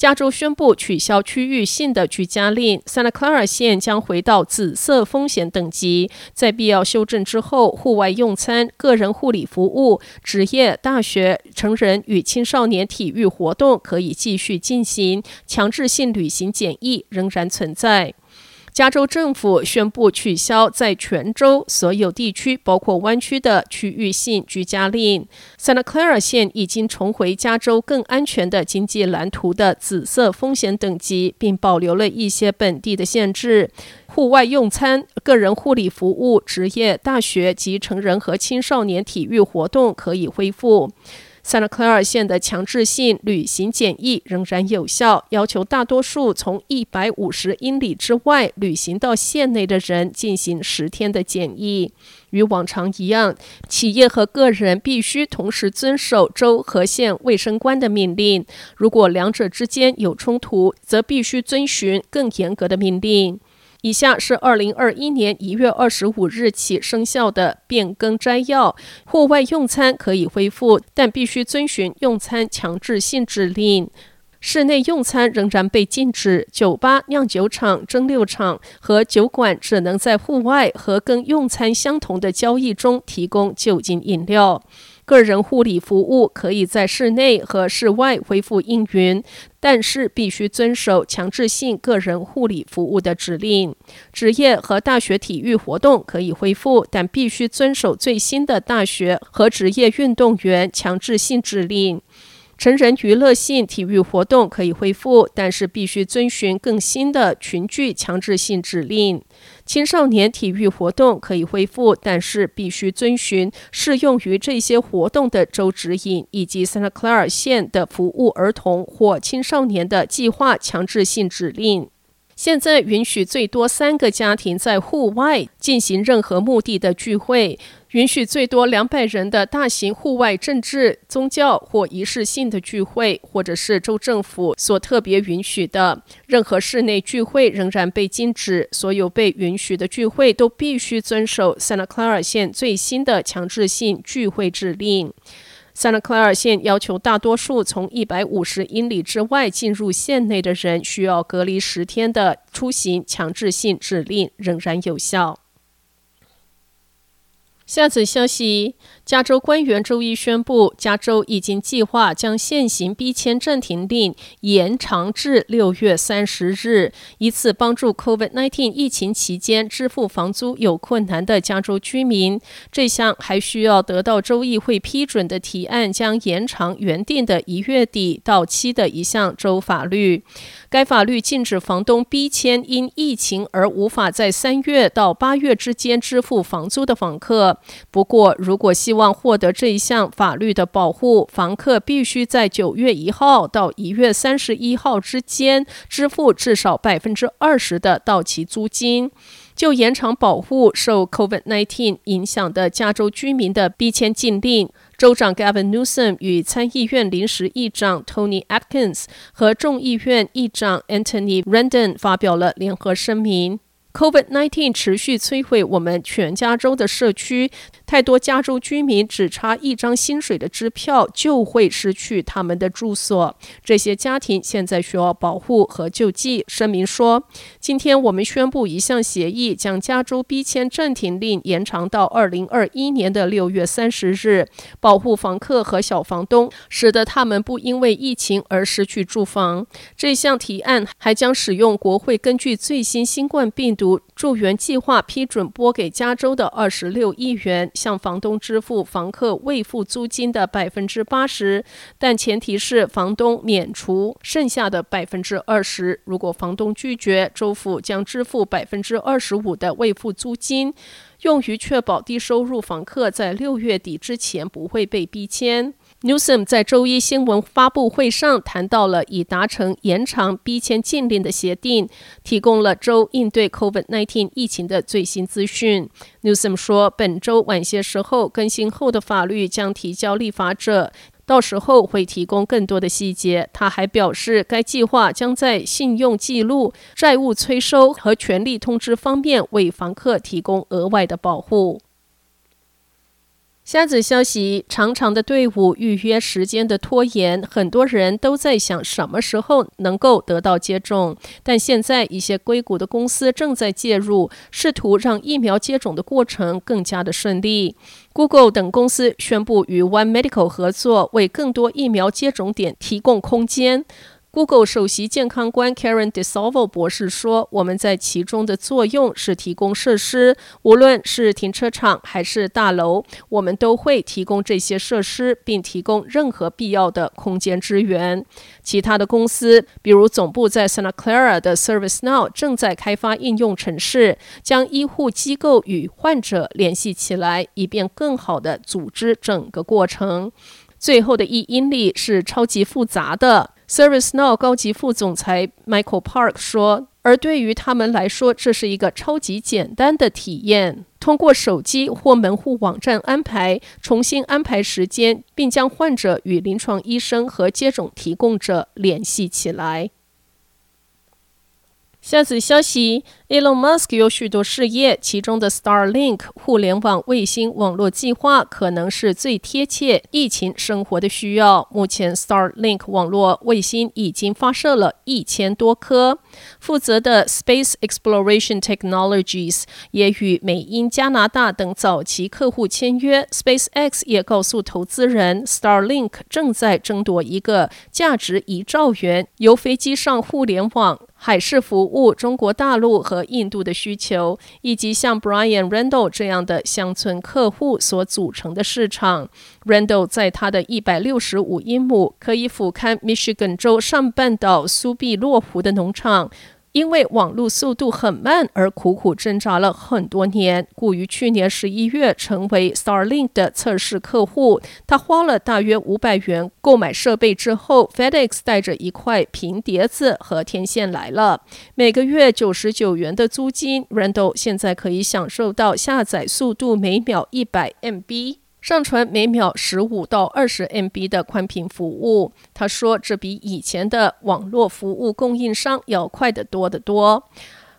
加州宣布取消区域性的居家令，Santa Clara 县将回到紫色风险等级。在必要修正之后，户外用餐、个人护理服务、职业、大学、成人与青少年体育活动可以继续进行，强制性旅行检疫仍然存在。加州政府宣布取消在全州所有地区，包括湾区的区域性居家令。Santa Clara 县已经重回加州更安全的经济蓝图的紫色风险等级，并保留了一些本地的限制。户外用餐、个人护理服务、职业、大学及成人和青少年体育活动可以恢复。Santa Clara 县的强制性旅行检疫仍然有效，要求大多数从一百五十英里之外旅行到县内的人进行十天的检疫。与往常一样，企业和个人必须同时遵守州和县卫生官的命令。如果两者之间有冲突，则必须遵循更严格的命令。以下是二零二一年一月二十五日起生效的变更摘要：户外用餐可以恢复，但必须遵循用餐强制性指令；室内用餐仍然被禁止。酒吧、酿酒厂、蒸馏厂和酒馆只能在户外和跟用餐相同的交易中提供酒精饮料。个人护理服务可以在室内和室外恢复营，但是必须遵守强制性个人护理服务的指令。职业和大学体育活动可以恢复，但必须遵守最新的大学和职业运动员强制性指令。成人娱乐性体育活动可以恢复，但是必须遵循更新的群聚强制性指令。青少年体育活动可以恢复，但是必须遵循适用于这些活动的州指引，以及 Santa Clara 县的服务儿童或青少年的计划强制性指令。现在允许最多三个家庭在户外进行任何目的的聚会，允许最多两百人的大型户外政治、宗教或仪式性的聚会，或者是州政府所特别允许的。任何室内聚会仍然被禁止。所有被允许的聚会都必须遵守 Santa Clara 县最新的强制性聚会指令。Santa Clara 县要求大多数从一百五十英里之外进入县内的人需要隔离十天的出行强制性指令仍然有效。下则消息：加州官员周一宣布，加州已经计划将现行逼迁暂停令延长至六月三十日，以此帮助 COVID-19 疫情期间支付房租有困难的加州居民。这项还需要得到州议会批准的提案将延长原定的一月底到期的一项州法律。该法律禁止房东逼迁因疫情而无法在三月到八月之间支付房租的房客。不过，如果希望获得这一项法律的保护，房客必须在九月一号到一月三十一号之间支付至少百分之二十的到期租金。就延长保护受 COVID-19 影响的加州居民的逼迁禁令，州长 Gavin Newsom 与参议院临时议长 Tony Atkins 和众议院议长 Anthony Rendon 发表了联合声明。COVID-19 持续摧毁我们全加州的社区，太多加州居民只差一张薪水的支票就会失去他们的住所。这些家庭现在需要保护和救济。声明说，今天我们宣布一项协议，将加州逼迁暂停令延长到二零二一年的六月三十日，保护房客和小房东，使得他们不因为疫情而失去住房。这项提案还将使用国会根据最新新冠病毒助援计划批准拨给加州的二十六亿元，向房东支付房客未付租金的百分之八十，但前提是房东免除剩下的百分之二十。如果房东拒绝，州府将支付百分之二十五的未付租金，用于确保低收入房客在六月底之前不会被逼迁。Newsom 在周一新闻发布会上谈到了已达成延长逼迁禁令的协定，提供了州应对 COVID-19 疫情的最新资讯。Newsom 说，本周晚些时候更新后的法律将提交立法者，到时候会提供更多的细节。他还表示，该计划将在信用记录、债务催收和权利通知方面为房客提供额外的保护。下子消息：长长的队伍、预约时间的拖延，很多人都在想什么时候能够得到接种。但现在，一些硅谷的公司正在介入，试图让疫苗接种的过程更加的顺利。Google 等公司宣布与 One Medical 合作，为更多疫苗接种点提供空间。Google 首席健康官 Karen DeSalvo 博士说：“我们在其中的作用是提供设施，无论是停车场还是大楼，我们都会提供这些设施，并提供任何必要的空间支援。其他的公司，比如总部在 Santa Clara 的 ServiceNow，正在开发应用程式，将医护机构与患者联系起来，以便更好地组织整个过程。最后的一英里是超级复杂的。” ServiceNow 高级副总裁 Michael Park 说：“而对于他们来说，这是一个超级简单的体验。通过手机或门户网站安排，重新安排时间，并将患者与临床医生和接种提供者联系起来。”下次消息，Elon Musk 有许多事业，其中的 Starlink 互联网卫星网络计划可能是最贴切疫情生活的需要。目前，Starlink 网络卫星已经发射了一千多颗。负责的 Space Exploration Technologies 也与美、英、加拿大等早期客户签约。SpaceX 也告诉投资人，Starlink 正在争夺一个价值一兆元由飞机上互联网。海事服务、中国大陆和印度的需求，以及像 Brian Randall 这样的乡村客户所组成的市场。Randall 在他的一百六十五英亩、可以俯瞰 Michigan 州上半岛苏必洛湖的农场。因为网络速度很慢而苦苦挣扎了很多年，故于去年十一月成为 Starlink 的测试客户。他花了大约五百元购买设备之后，FedEx 带着一块平碟子和天线来了。每个月九十九元的租金，Randall 现在可以享受到下载速度每秒一百 MB。上传每秒十五到二十 MB 的宽频服务，他说这比以前的网络服务供应商要快得多得多。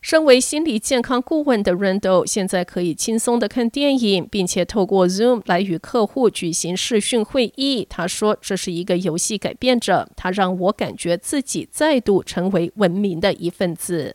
身为心理健康顾问的 Randall 现在可以轻松地看电影，并且透过 Zoom 来与客户举行视讯会议。他说这是一个游戏改变者，他让我感觉自己再度成为文明的一份子。